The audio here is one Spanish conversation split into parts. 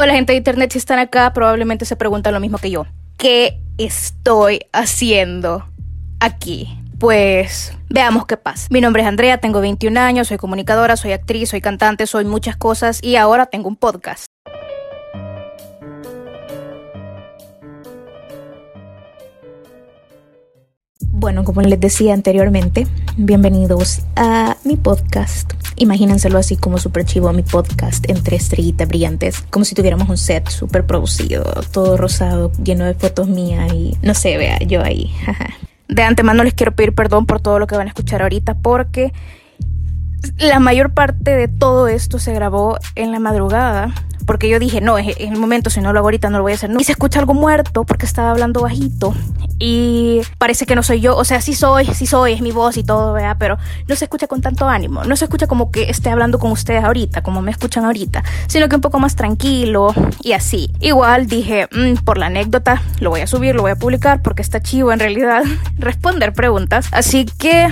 Hola gente de internet, si están acá probablemente se preguntan lo mismo que yo. ¿Qué estoy haciendo aquí? Pues veamos qué pasa. Mi nombre es Andrea, tengo 21 años, soy comunicadora, soy actriz, soy cantante, soy muchas cosas y ahora tengo un podcast. Bueno, como les decía anteriormente, bienvenidos a mi podcast. Imagínenselo así como súper chivo mi podcast entre estrellitas brillantes, como si tuviéramos un set súper producido, todo rosado, lleno de fotos mías y no sé, vea, yo ahí. De antemano les quiero pedir perdón por todo lo que van a escuchar ahorita porque la mayor parte de todo esto se grabó en la madrugada porque yo dije, no, en el momento, si no lo hago ahorita, no lo voy a hacer. Y se escucha algo muerto porque estaba hablando bajito y parece que no soy yo. O sea, sí soy, sí soy, es mi voz y todo, ¿verdad? Pero no se escucha con tanto ánimo. No se escucha como que esté hablando con ustedes ahorita, como me escuchan ahorita, sino que un poco más tranquilo y así. Igual dije, mm, por la anécdota, lo voy a subir, lo voy a publicar porque está chivo en realidad responder preguntas. Así que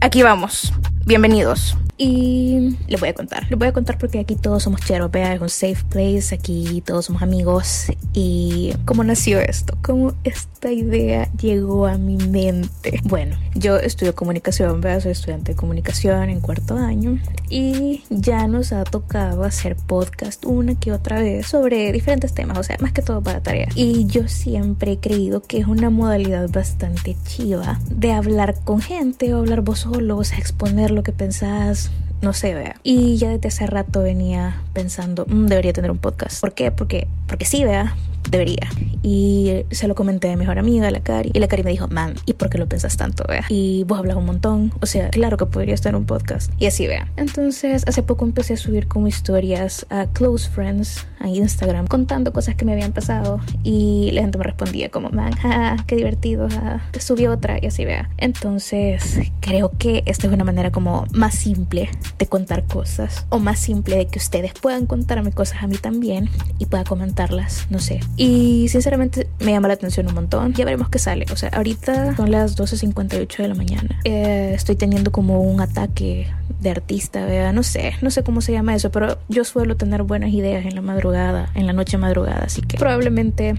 aquí vamos. Bienvenidos. Y les voy a contar, les voy a contar porque aquí todos somos cheropea, es un safe place, aquí todos somos amigos. Y cómo nació esto, cómo esta idea llegó a mi mente. Bueno, yo estudio comunicación, ¿verdad? soy estudiante de comunicación en cuarto año y ya nos ha tocado hacer podcast una que otra vez sobre diferentes temas, o sea, más que todo para tareas. Y yo siempre he creído que es una modalidad bastante chiva de hablar con gente o hablar vos solo, o sea, exponer lo que pensás no sé, vea. Y ya desde hace rato venía pensando, mm, debería tener un podcast. ¿Por qué? Porque, porque sí, vea debería. Y se lo comenté a mi mejor amiga, la Cari. Y la Cari me dijo, man, ¿y por qué lo pensas tanto, vea? Y vos hablas un montón. O sea, claro que podría estar un podcast. Y así, vea. Entonces, hace poco empecé a subir como historias a Close Friends a Instagram contando cosas que me habían pasado. Y la gente me respondía como, man, qué divertido, te subí otra y así, vea. Entonces, creo que esta es una manera como más simple de contar cosas. O más simple de que ustedes puedan contarme cosas a mí también y pueda comentarlas, no sé, y sinceramente me llama la atención un montón. Ya veremos qué sale. O sea, ahorita son las 12.58 de la mañana. Eh, estoy teniendo como un ataque de artista, ¿verdad? No sé, no sé cómo se llama eso, pero yo suelo tener buenas ideas en la madrugada, en la noche madrugada, así que probablemente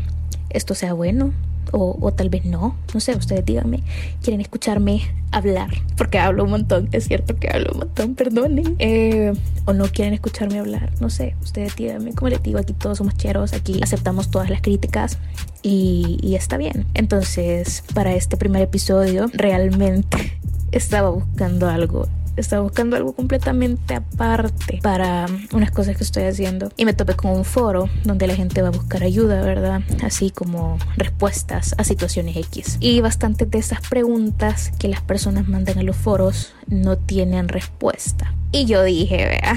esto sea bueno o, tal vez no. No sé, ustedes díganme. ¿Quieren escucharme hablar? Porque hablo un montón. Es cierto que hablo un montón, perdonen. Eh, o no quieren escucharme hablar. No sé, ustedes díganme. Como les digo, aquí todos somos cheros. Aquí aceptamos todas las críticas y, y está bien. Entonces, para este primer episodio, realmente estaba buscando algo estaba buscando algo completamente aparte para unas cosas que estoy haciendo y me topé con un foro donde la gente va a buscar ayuda, ¿verdad? Así como respuestas a situaciones X. Y bastantes de esas preguntas que las personas mandan a los foros no tienen respuesta. Y yo dije, vea,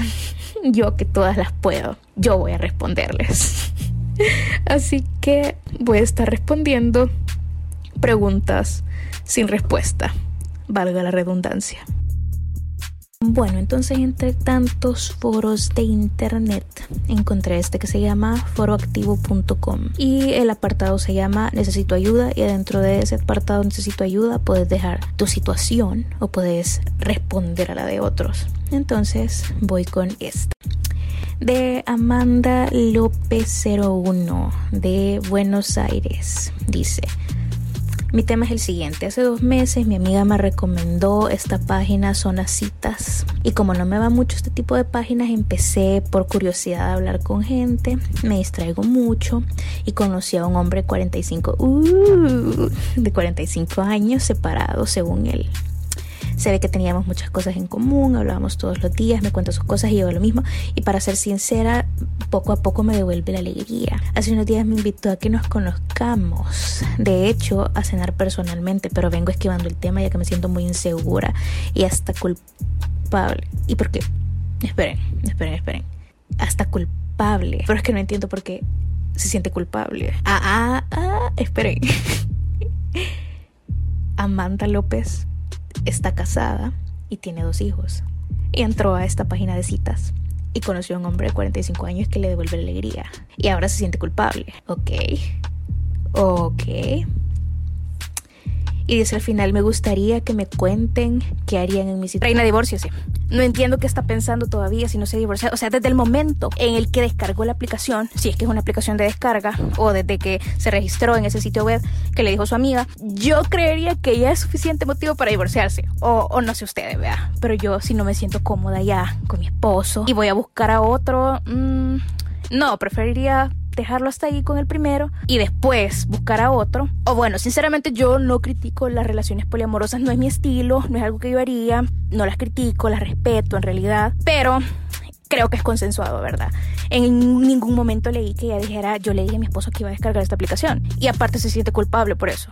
yo que todas las puedo, yo voy a responderles. Así que voy a estar respondiendo preguntas sin respuesta, valga la redundancia. Bueno, entonces entre tantos foros de internet encontré este que se llama foroactivo.com y el apartado se llama necesito ayuda y dentro de ese apartado necesito ayuda puedes dejar tu situación o puedes responder a la de otros. Entonces voy con esta de Amanda López 01 de Buenos Aires. Dice, mi tema es el siguiente. Hace dos meses mi amiga me recomendó esta página Zona Citas. Y como no me va mucho este tipo de páginas, empecé por curiosidad a hablar con gente. Me distraigo mucho y conocí a un hombre 45, uh, de 45 años separado según él. Se ve que teníamos muchas cosas en común, hablábamos todos los días, me cuenta sus cosas y yo lo mismo. Y para ser sincera, poco a poco me devuelve la alegría. Hace unos días me invitó a que nos conozcamos. De hecho, a cenar personalmente, pero vengo esquivando el tema ya que me siento muy insegura y hasta culpable. ¿Y por qué? Esperen, esperen, esperen. Hasta culpable. Pero es que no entiendo por qué se siente culpable. Ah, ah, ah, esperen. Amanda López está casada y tiene dos hijos. Y entró a esta página de citas y conoció a un hombre de 45 años que le devuelve la alegría. Y ahora se siente culpable. Ok. Ok. Y dice al final, me gustaría que me cuenten qué harían en mi situación. Reina, divórciese. No entiendo qué está pensando todavía si no se divorcia. O sea, desde el momento en el que descargó la aplicación, si es que es una aplicación de descarga, o desde que se registró en ese sitio web que le dijo su amiga, yo creería que ya es suficiente motivo para divorciarse. O, o no sé ustedes, vea. Pero yo si no me siento cómoda ya con mi esposo y voy a buscar a otro, mmm, no, preferiría dejarlo hasta ahí con el primero y después buscar a otro. O bueno, sinceramente yo no critico las relaciones poliamorosas, no es mi estilo, no es algo que yo haría, no las critico, las respeto en realidad, pero creo que es consensuado, ¿verdad? En ningún momento leí que ella dijera, yo le dije a mi esposo que iba a descargar esta aplicación y aparte se siente culpable por eso.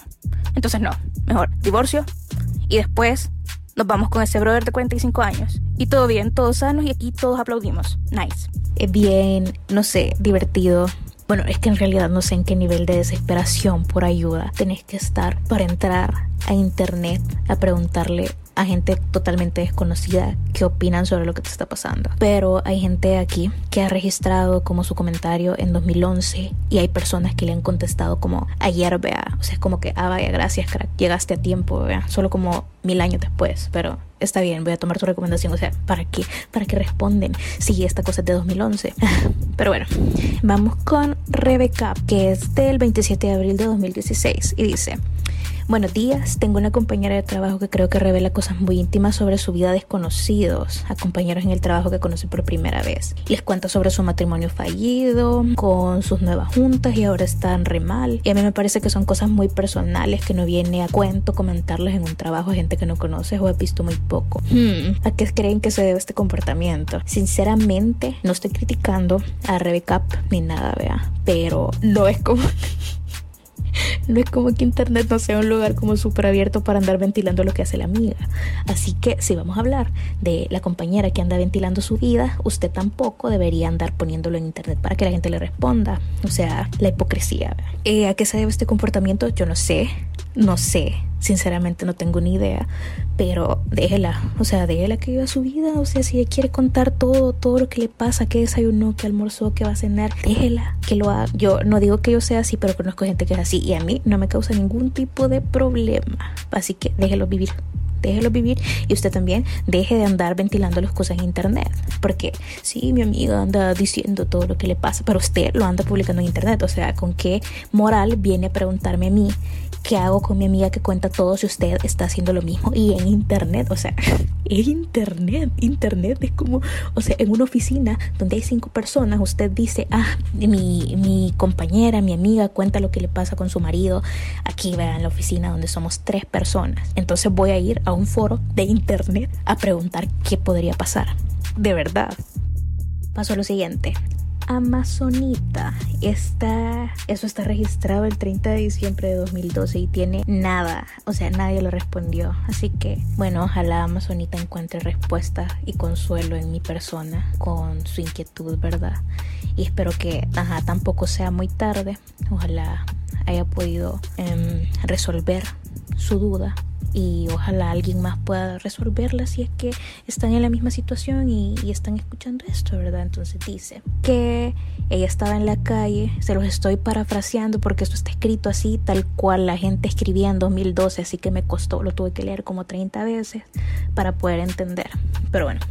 Entonces no, mejor divorcio y después nos vamos con ese brother de 45 años. Y todo bien, todos sanos y aquí todos aplaudimos. Nice. Es bien, no sé, divertido bueno, es que en realidad no sé en qué nivel de desesperación por ayuda tenés que estar para entrar a internet a preguntarle a gente totalmente desconocida qué opinan sobre lo que te está pasando. Pero hay gente aquí que ha registrado como su comentario en 2011 y hay personas que le han contestado como ayer, vea. O sea, es como que, ah, vaya, gracias, crack, llegaste a tiempo, vea. Solo como mil años después, pero está bien, voy a tomar tu recomendación. O sea, ¿para qué? ¿Para qué responden? Sí, esta cosa es de 2011. Pero bueno, vamos con Rebecca, que es del 27 de abril de 2016 y dice... Buenos días, tengo una compañera de trabajo que creo que revela cosas muy íntimas sobre su vida desconocidos, a compañeros en el trabajo que conoce por primera vez. Les cuenta sobre su matrimonio fallido, con sus nuevas juntas y ahora están re mal. Y a mí me parece que son cosas muy personales que no viene a cuento comentarles en un trabajo a gente que no conoces o ha visto muy poco. Hmm, ¿A qué creen que se debe este comportamiento? Sinceramente, no estoy criticando a Rebecca ni nada, vea, pero no es como... no es como que internet no sea un lugar como súper abierto para andar ventilando lo que hace la amiga. Así que si vamos a hablar de la compañera que anda ventilando su vida, usted tampoco debería andar poniéndolo en internet para que la gente le responda. O sea, la hipocresía. Eh, ¿A qué se debe este comportamiento? Yo no sé. No sé, sinceramente no tengo ni idea, pero déjela, o sea, déjela que viva su vida, o sea, si ella quiere contar todo, todo lo que le pasa, qué desayunó, qué almorzó, qué va a cenar, déjela que lo haga. Yo no digo que yo sea así, pero conozco gente que es así y a mí no me causa ningún tipo de problema, así que déjelo vivir déjelo vivir y usted también deje de andar ventilando las cosas en internet. Porque sí, mi amiga anda diciendo todo lo que le pasa, pero usted lo anda publicando en internet. O sea, ¿con qué moral viene a preguntarme a mí qué hago con mi amiga que cuenta todo si usted está haciendo lo mismo y en internet? O sea, en internet, internet es como, o sea, en una oficina donde hay cinco personas, usted dice, ah, mi, mi compañera, mi amiga cuenta lo que le pasa con su marido aquí, vean, en la oficina donde somos tres personas. Entonces voy a ir a un foro de internet a preguntar qué podría pasar. De verdad. Pasó lo siguiente. Amazonita está eso está registrado el 30 de diciembre de 2012 y tiene nada, o sea, nadie lo respondió. Así que, bueno, ojalá Amazonita encuentre respuesta y consuelo en mi persona con su inquietud, ¿verdad? Y espero que, tampoco sea muy tarde. Ojalá haya podido em, resolver su duda y ojalá alguien más pueda resolverla si es que están en la misma situación y, están escuchando esto, ¿verdad? Entonces dice que ella estaba en la calle, se los estoy parafraseando porque esto está escrito así, tal cual la gente escribía en 2012, así que me costó, lo tuve que leer como 30 veces para poder entender. Pero bueno,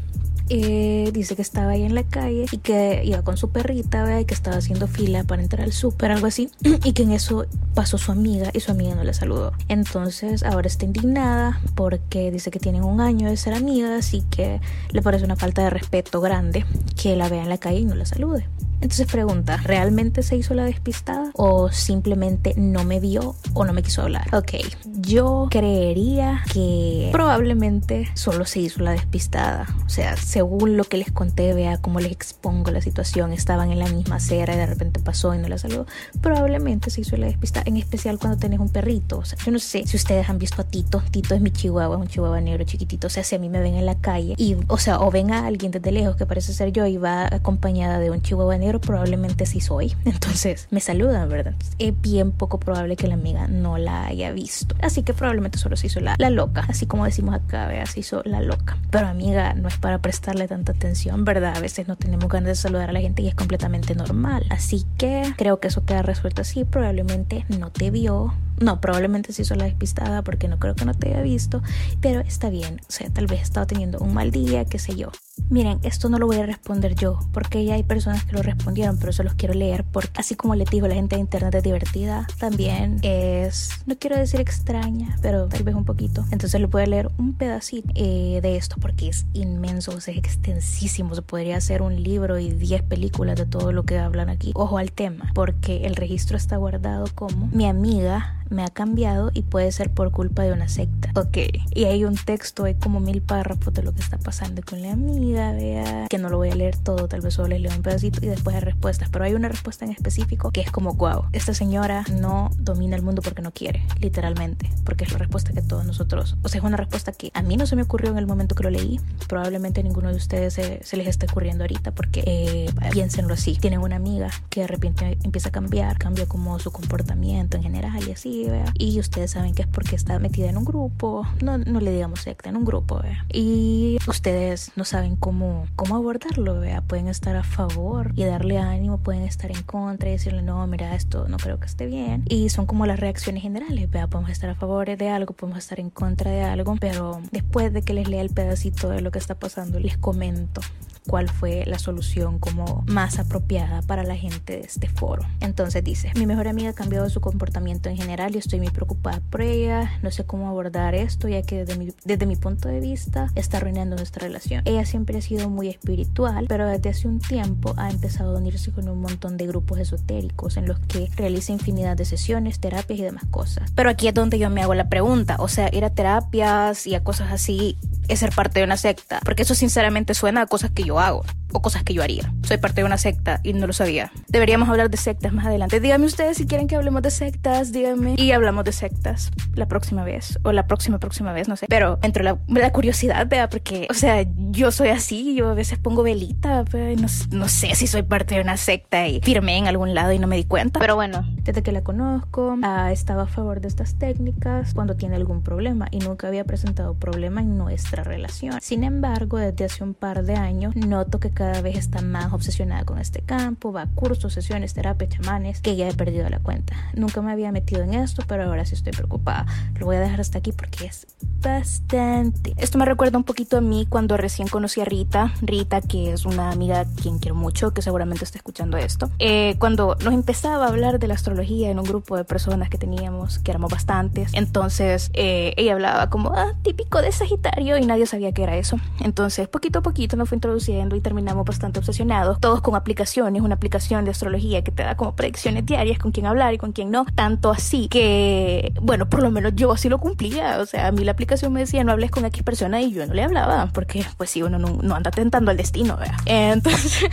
eh, dice que estaba ahí en la calle y que iba con su perrita, y que estaba haciendo fila para entrar al súper, algo así, y que en eso pasó su amiga y su amiga no le saludó. Entonces ahora está indignada porque dice que tienen un año de ser amigas y que le parece una falta de respeto grande que la vea en la calle y no la salude. Entonces pregunta, ¿realmente se hizo la despistada? ¿O simplemente no me vio o no me quiso hablar? Ok, yo creería que probablemente solo se hizo la despistada. O sea, según lo que les conté, vea cómo les expongo la situación. Estaban en la misma acera y de repente pasó y no la saludó. Probablemente se hizo la despistada, en especial cuando tenés un perrito. O sea, yo no sé si ustedes han visto a Tito. Tito es mi chihuahua, un chihuahua negro chiquitito. O sea, si a mí me ven en la calle y, o sea, o ven a alguien desde lejos que parece ser yo y va acompañada de un chihuahua negro, probablemente sí soy. Entonces me saludan, ¿verdad? Es bien poco probable que la amiga no la haya visto. Así que probablemente solo se hizo la, loca. Así como decimos acá, vea, se hizo la loca. Pero amiga, no es para prestarle tanta atención, ¿verdad? A veces no tenemos ganas de saludar a la gente y es completamente normal. Así que creo que eso queda resuelto así. Probablemente no te vio No, probablemente sí hizo la despistada porque no creo que no te haya visto, pero está bien. O sea, tal vez estaba teniendo un mal día, qué sé yo. Miren, esto no lo voy a responder yo, porque ya hay personas que lo respondieron, pero se los quiero leer, porque así como les digo, la gente de internet es divertida, también es, no quiero decir extraña, pero tal vez un poquito. Entonces le voy a leer un pedacito eh, de esto, porque es inmenso, es extensísimo, se podría hacer un libro y 10 películas de todo lo que hablan aquí. Ojo al tema, porque el registro está guardado como mi amiga me ha cambiado y puede ser por culpa de una secta. Ok, y hay un texto, hay como mil párrafos de lo que está pasando con la amiga, vea, que no lo voy a leer todo, tal vez solo les leo un pedacito y después hay respuestas, pero hay una respuesta en específico que es como, wow, esta señora no domina el mundo porque no quiere, literalmente, porque es la respuesta que todos nosotros, o sea, es una respuesta que a mí no se me ocurrió en el momento que lo leí, probablemente a ninguno de ustedes se, les está ocurriendo ahorita, porque eh, piénsenlo así, tienen una amiga que de repente empieza a cambiar, cambia como su comportamiento en general y así, y ustedes saben que es porque está metida en un grupo, no, no le digamos secta, en un grupo, Y ustedes no saben cómo, cómo abordarlo, ¿vea? Pueden estar a favor y darle ánimo, pueden estar en contra y decirle, no, mira, esto no creo que esté bien. Y son como las reacciones generales, ¿vea? Podemos estar a favor de algo, podemos estar en contra de algo, pero después de que les lea el pedacito de lo que está pasando, les comento cuál fue la solución como más apropiada para la gente de este foro. Entonces dice, mi mejor amiga ha cambiado su comportamiento en general y estoy muy preocupada por ella, no sé cómo abordar esto ya que desde mi, desde mi punto de vista está arruinando nuestra relación. Ella siempre ha sido muy espiritual, pero desde hace un tiempo ha empezado a unirse con un montón de grupos esotéricos en los que realiza infinidad de sesiones, terapias y demás cosas. Pero aquí es donde yo me hago la pregunta, o sea, ir a terapias y a cosas así es ser parte de una secta, porque eso sinceramente suena a cosas que yo hago o cosas que yo haría. Soy parte de una secta y no lo sabía. Deberíamos hablar de sectas más adelante. Díganme ustedes si quieren que hablemos de sectas, díganme. Y hablamos de sectas la próxima vez o la próxima próxima vez, no sé. Pero entre la, la curiosidad, vea, porque, o sea, yo soy así, yo a veces pongo velita, no, no, sé si soy parte de una secta y firmé en algún lado y no me di cuenta. Pero bueno, desde que la conozco, ha estado a favor de estas técnicas cuando tiene algún problema y nunca había presentado problema en nuestra relación. Sin embargo, desde hace un par de años noto que cada vez está más obsesionada con este campo, va a cursos, sesiones, terapias, chamanes, que ya he perdido la cuenta. Nunca me había metido en esto, pero ahora sí estoy preocupada. Lo voy a dejar hasta aquí porque es bastante. Esto me recuerda un poquito a mí cuando recién conocí a Rita. Rita, que es una amiga quien quiero mucho, que seguramente está escuchando esto. Eh, cuando nos empezaba a hablar de la astrología en un grupo de personas que teníamos, que éramos bastantes, entonces eh, ella hablaba como, ah, típico de Sagitario y nadie sabía qué era eso. Entonces, poquito a poquito nos fue introduciendo y terminamos bastante obsesionados, todos con aplicaciones, una aplicación de astrología que te da como predicciones diarias con quién hablar y con quién no, tanto así que, bueno, por lo menos yo así lo cumplía, o sea, a mí la aplicación me decía no hables con X persona y yo no le hablaba, porque pues sí, uno no, anda tentando al destino, ¿verdad? Entonces,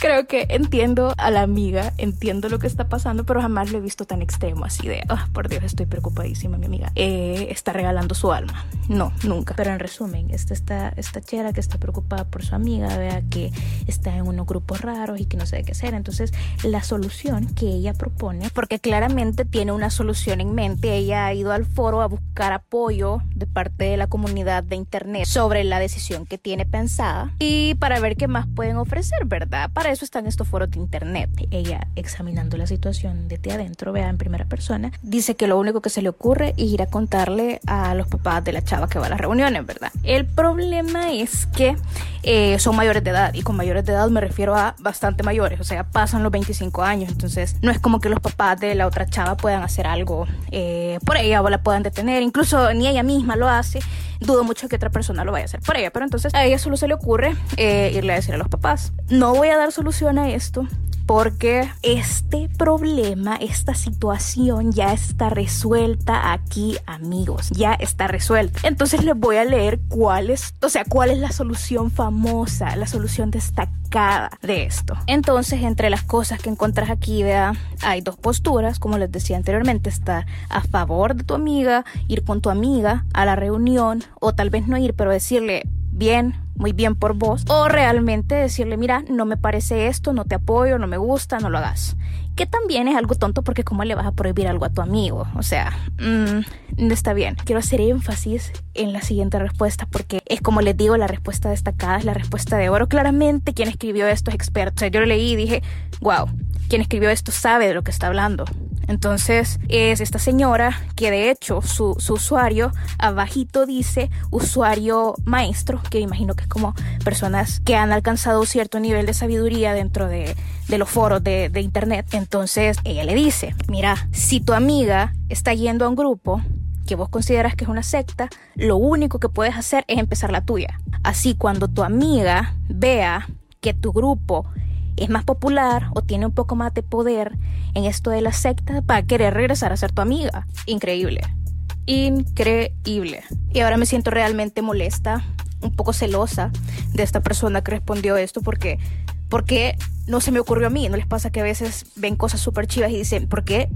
creo que entiendo a la amiga, entiendo lo que está pasando, pero jamás lo he visto tan extremo así de, oh, por Dios, estoy preocupadísima, mi amiga, eh, está regalando su alma. No, nunca. Pero en resumen, esta, esta, esta chera que está preocupada por su amiga, vea que está en unos grupos raros y que no sabe qué hacer. Entonces, la solución que ella propone, porque claramente tiene una solución en mente, ella ha ido al foro a buscar apoyo de parte de la comunidad de Internet sobre la decisión que tiene pensada y para ver qué más pueden ofrecer, ¿verdad? Para eso están estos foros de Internet. Ella, examinando la situación desde adentro, vea en primera persona, dice que lo único que se le ocurre es ir a contarle a los papás de la chava que va a las reuniones, ¿verdad? El problema es que eh, son mayores de edad y con mayores de edad me refiero a bastante mayores, o sea, pasan los 25 años, entonces no es como que los papás de la otra chava puedan hacer algo eh, por ella o la puedan detener, incluso ni ella misma lo hace, dudo mucho que otra persona lo vaya a hacer por ella, pero entonces a ella solo se le ocurre eh, irle a decir a los papás, no voy a dar solución a esto, porque este problema, esta situación ya está resuelta aquí, amigos, ya está resuelta. Entonces les voy a leer cuál es, o sea, cuál es la solución famosa, la solución destacada de esto. Entonces, entre las cosas que encuentras aquí, vea, hay dos posturas, como les decía anteriormente, estar a favor de tu amiga, ir con tu amiga a la reunión o tal vez no ir, pero decirle, bien, muy bien por vos, o realmente decirle, mira, no me parece esto, no te apoyo, no me gusta, no lo hagas. Que también es algo tonto porque cómo le vas a prohibir algo a tu amigo, o sea, no mm, está bien. Quiero hacer énfasis en la siguiente respuesta porque es como les digo, la respuesta destacada es la respuesta de oro. Claramente quien escribió esto es experto. O sea, yo lo leí y dije, wow, quien escribió esto sabe de lo que está hablando. Entonces es esta señora que de hecho su, su usuario abajito dice usuario maestro, que imagino que es como personas que han alcanzado cierto nivel de sabiduría dentro de, de los foros de, de internet. Entonces ella le dice, mira, si tu amiga está yendo a un grupo que vos consideras que es una secta, lo único que puedes hacer es empezar la tuya. Así cuando tu amiga vea que tu grupo es más popular o tiene un poco más de poder en esto de la secta, va a querer regresar a ser tu amiga. Increíble. Increíble. Y ahora me siento realmente molesta, un poco celosa de esta persona que respondió esto porque porque no se me ocurrió a mí. ¿No les pasa que a veces ven cosas súper chivas y dicen, ¿por qué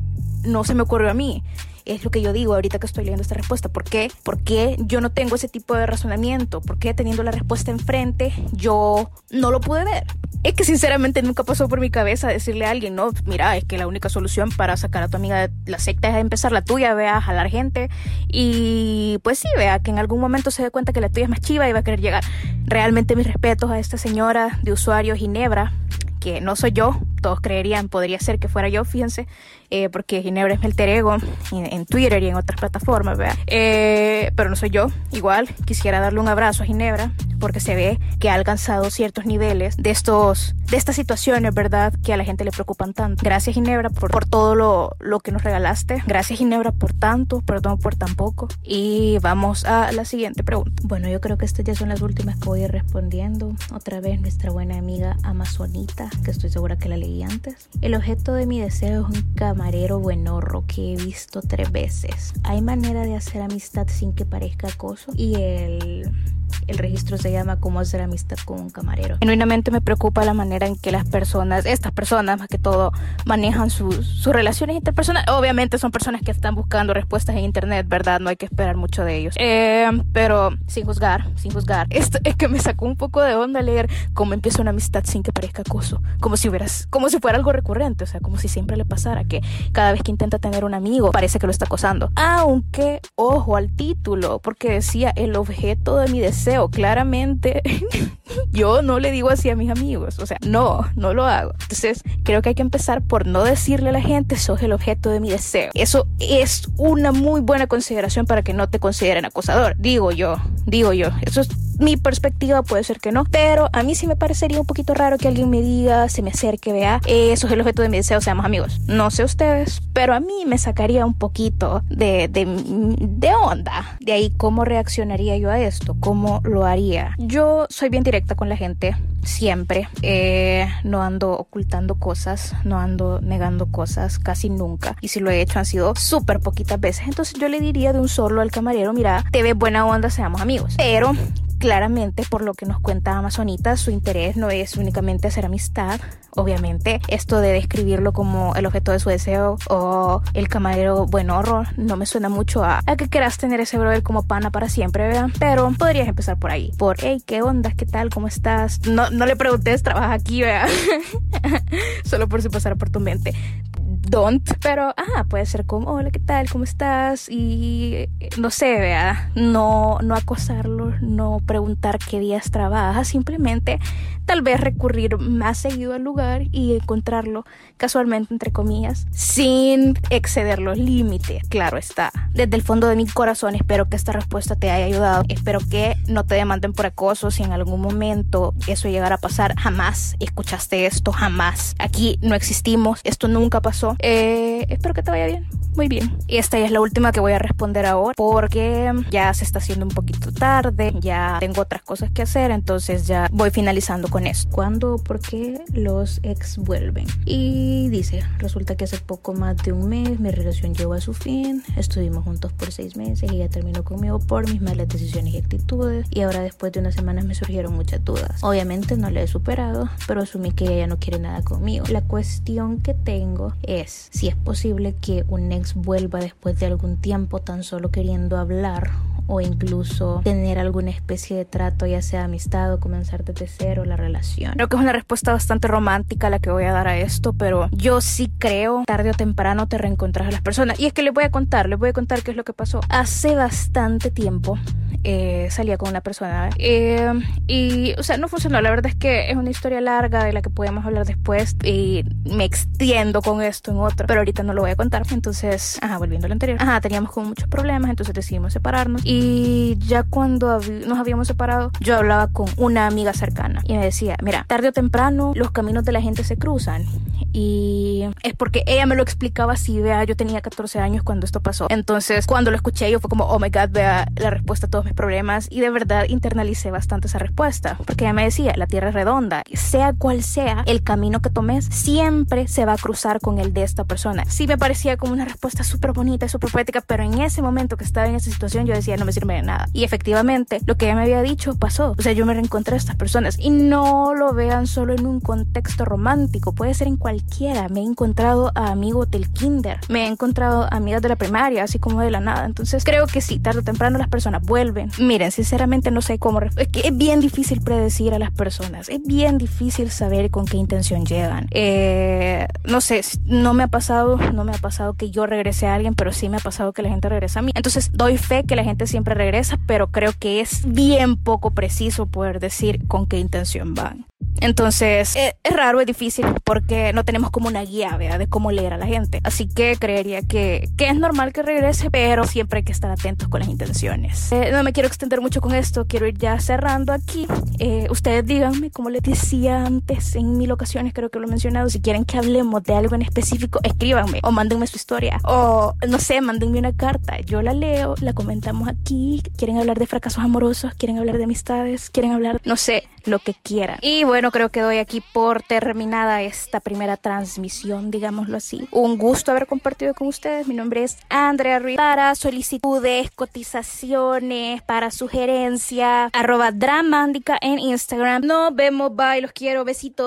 no se me ocurrió a mí? Es lo que yo digo ahorita que estoy leyendo esta respuesta. ¿Por qué? ¿Por qué yo no tengo ese tipo de razonamiento? ¿Por qué teniendo la respuesta enfrente yo no lo pude ver? Es que sinceramente nunca pasó por mi cabeza decirle a alguien, no, mira, es que la única solución para sacar a tu amiga de la secta es empezar la tuya, vea, jalar gente y pues sí, vea, que en algún momento se dé cuenta que la tuya es más chiva y va a querer llegar. Realmente mis respetos a esta señora de usuario Ginebra, que no soy yo, todos creerían, podría ser que fuera yo, fíjense, eh, porque Ginebra es mi alter ego en, Twitter y en otras plataformas, ¿verdad? Eh, pero no soy yo, igual quisiera darle un abrazo a Ginebra porque se ve que ha alcanzado ciertos niveles de estos de estas situaciones, ¿verdad? Que a la gente le preocupan tanto. Gracias Ginebra por, por todo lo, lo que nos regalaste. Gracias Ginebra por tanto, perdón por tan poco. Y vamos a la siguiente pregunta. Bueno, yo creo que estas ya son las últimas que voy a ir respondiendo. Otra vez nuestra buena amiga Amazonita, que estoy segura que la leí antes. El objeto de mi deseo es un camarero buenorro que he visto tres veces. Hay manera de hacer amistad sin que parezca acoso. Y el el registro se llama Cómo hacer amistad con un camarero. Genuinamente me preocupa la manera en que las personas, estas personas más que todo, manejan sus relaciones interpersonales. Obviamente son personas que están buscando respuestas en internet, ¿verdad? No hay que esperar mucho de ellos. Eh, pero sin juzgar, sin juzgar. Esto es que me sacó un poco de onda leer cómo empieza una amistad sin que parezca acoso. Como si hubieras, como si fuera algo recurrente, o sea, como si siempre le pasara que cada vez que intenta tener un amigo parece que lo está acosando. Aunque, ojo al título, porque decía el objeto de mi deseo claramente yo no le digo así a mis amigos, o sea, no, no lo hago. Entonces, creo que hay que empezar por no decirle a la gente, sos el objeto de mi deseo. Eso es una muy buena consideración para que no te consideren acosador, digo yo, digo yo. Eso es mi perspectiva puede ser que no, pero a mí sí me parecería un poquito raro que alguien me diga, se me acerque, vea, eso es el objeto de mi deseo, seamos amigos. No sé ustedes, pero a mí me sacaría un poquito de, de, de onda. De ahí, ¿cómo reaccionaría yo a esto? ¿Cómo lo haría? Yo soy bien directa con la gente, siempre. Eh, no ando ocultando cosas, no ando negando cosas, casi nunca. Y si lo he hecho han sido súper poquitas veces. Entonces yo le diría de un solo al camarero, mira, te ves buena onda, seamos amigos. Pero claramente, por lo que nos cuenta Amazonita, su interés no es únicamente hacer amistad. Obviamente, esto de describirlo como el objeto de su deseo o el camarero buen horror no me suena mucho a, que quieras tener ese brother como pana para siempre, ¿verdad? Pero podrías empezar por ahí. Por, hey, ¿qué onda? ¿Qué tal? ¿Cómo estás? No, no le preguntes, trabaja aquí, ¿verdad? Solo por si pasara por tu mente don't, pero ah, puede ser como, hola, ¿qué tal? ¿Cómo estás? Y no sé, vea, no, no acosarlo, no preguntar qué días trabaja, simplemente tal vez recurrir más seguido al lugar y encontrarlo casualmente, entre comillas, sin exceder los límites, claro está. Desde el fondo de mi corazón espero que esta respuesta te haya ayudado, espero que no te demanden por acoso si en algún momento eso llegara a pasar, jamás escuchaste esto, jamás. Aquí no existimos, esto nunca pasó eh, espero que te vaya bien, muy bien. Y esta ya es la última que voy a responder ahora porque ya se está haciendo un poquito tarde, ya tengo otras cosas que hacer, entonces ya voy finalizando con esto. ¿Cuándo, por qué los ex vuelven? Y dice, resulta que hace poco más de un mes mi relación llegó a su fin, estuvimos juntos por seis meses y ella terminó conmigo por mis malas decisiones y actitudes y ahora después de unas semanas me surgieron muchas dudas. Obviamente no le he superado, pero asumí que ella no quiere nada conmigo. La cuestión que tengo si es posible que un ex vuelva después de algún tiempo tan solo queriendo hablar o incluso tener alguna especie de trato, ya sea amistad o comenzar desde cero la relación. Creo que es una respuesta bastante romántica la que voy a dar a esto, pero yo sí creo tarde o temprano te reencontras a las personas. Y es que les voy a contar, les voy a contar qué es lo que pasó. Hace bastante tiempo eh, salía con una persona eh, y, o sea, no funcionó. La verdad es que es una historia larga de la que podemos hablar después y me extiendo con esto en otro, pero ahorita no lo voy a contar. Entonces, ajá, volviendo al anterior. Ajá, teníamos como muchos problemas, entonces decidimos separarnos ya cuando nos habíamos separado, yo hablaba con una amiga cercana y me decía, mira, tarde o temprano los caminos de la gente se cruzan y es porque ella me lo explicaba así, vea, yo tenía 14 años cuando esto pasó. Entonces, cuando lo escuché yo fue como, oh my god, vea la respuesta a todos mis problemas y de verdad internalicé bastante esa respuesta, porque ella me decía, la Tierra es redonda, sea cual sea el camino que tomes, siempre se va a cruzar con el de esta persona. Sí me parecía como una respuesta súper bonita y súper poética, pero en ese momento que estaba en esa situación yo decía, no me sirve de nada. Y efectivamente, lo que ella me había dicho pasó. O sea, yo me reencontré a estas personas y no lo vean solo en un contexto romántico, puede ser en cualquiera. Me he encontrado a amigos del kinder, me he encontrado amigas de la primaria, así como de la nada. Entonces, creo que sí, tarde o temprano las personas vuelven. Miren, sinceramente no sé cómo... Es que es bien difícil predecir a las personas, es bien difícil saber con qué intención llegan. Eh, no sé, no me ha pasado, no me ha pasado que yo regrese a alguien, pero sí me ha pasado que la gente regresa a mí. Entonces, doy fe que la gente siempre regresa, pero creo que es bien poco preciso poder decir con qué intención van. Entonces, eh, es, raro, es difícil porque no tenemos como una guía, ¿vea? De cómo leer a la gente. Así que creería que, que es normal que regrese, pero siempre hay que estar atentos con las intenciones. Eh, no me quiero extender mucho con esto, quiero ir ya cerrando aquí. Eh, ustedes díganme, como les decía antes en mil ocasiones, creo que lo he mencionado, si quieren que hablemos de algo en específico, escríbanme o mándenme su historia. O, no sé, mándenme una carta. Yo la leo, la comentamos aquí. Quieren hablar de fracasos amorosos, quieren hablar de amistades, quieren hablar, no sé, lo que quieran. Y bueno, creo que doy aquí por terminada esta primera transmisión, digámoslo así. Un gusto haber compartido con ustedes. Mi nombre es Andrea Ruiz. Para solicitudes, cotizaciones, para sugerencias, arroba dramándica en Instagram. Nos vemos, bye, los quiero, besitos.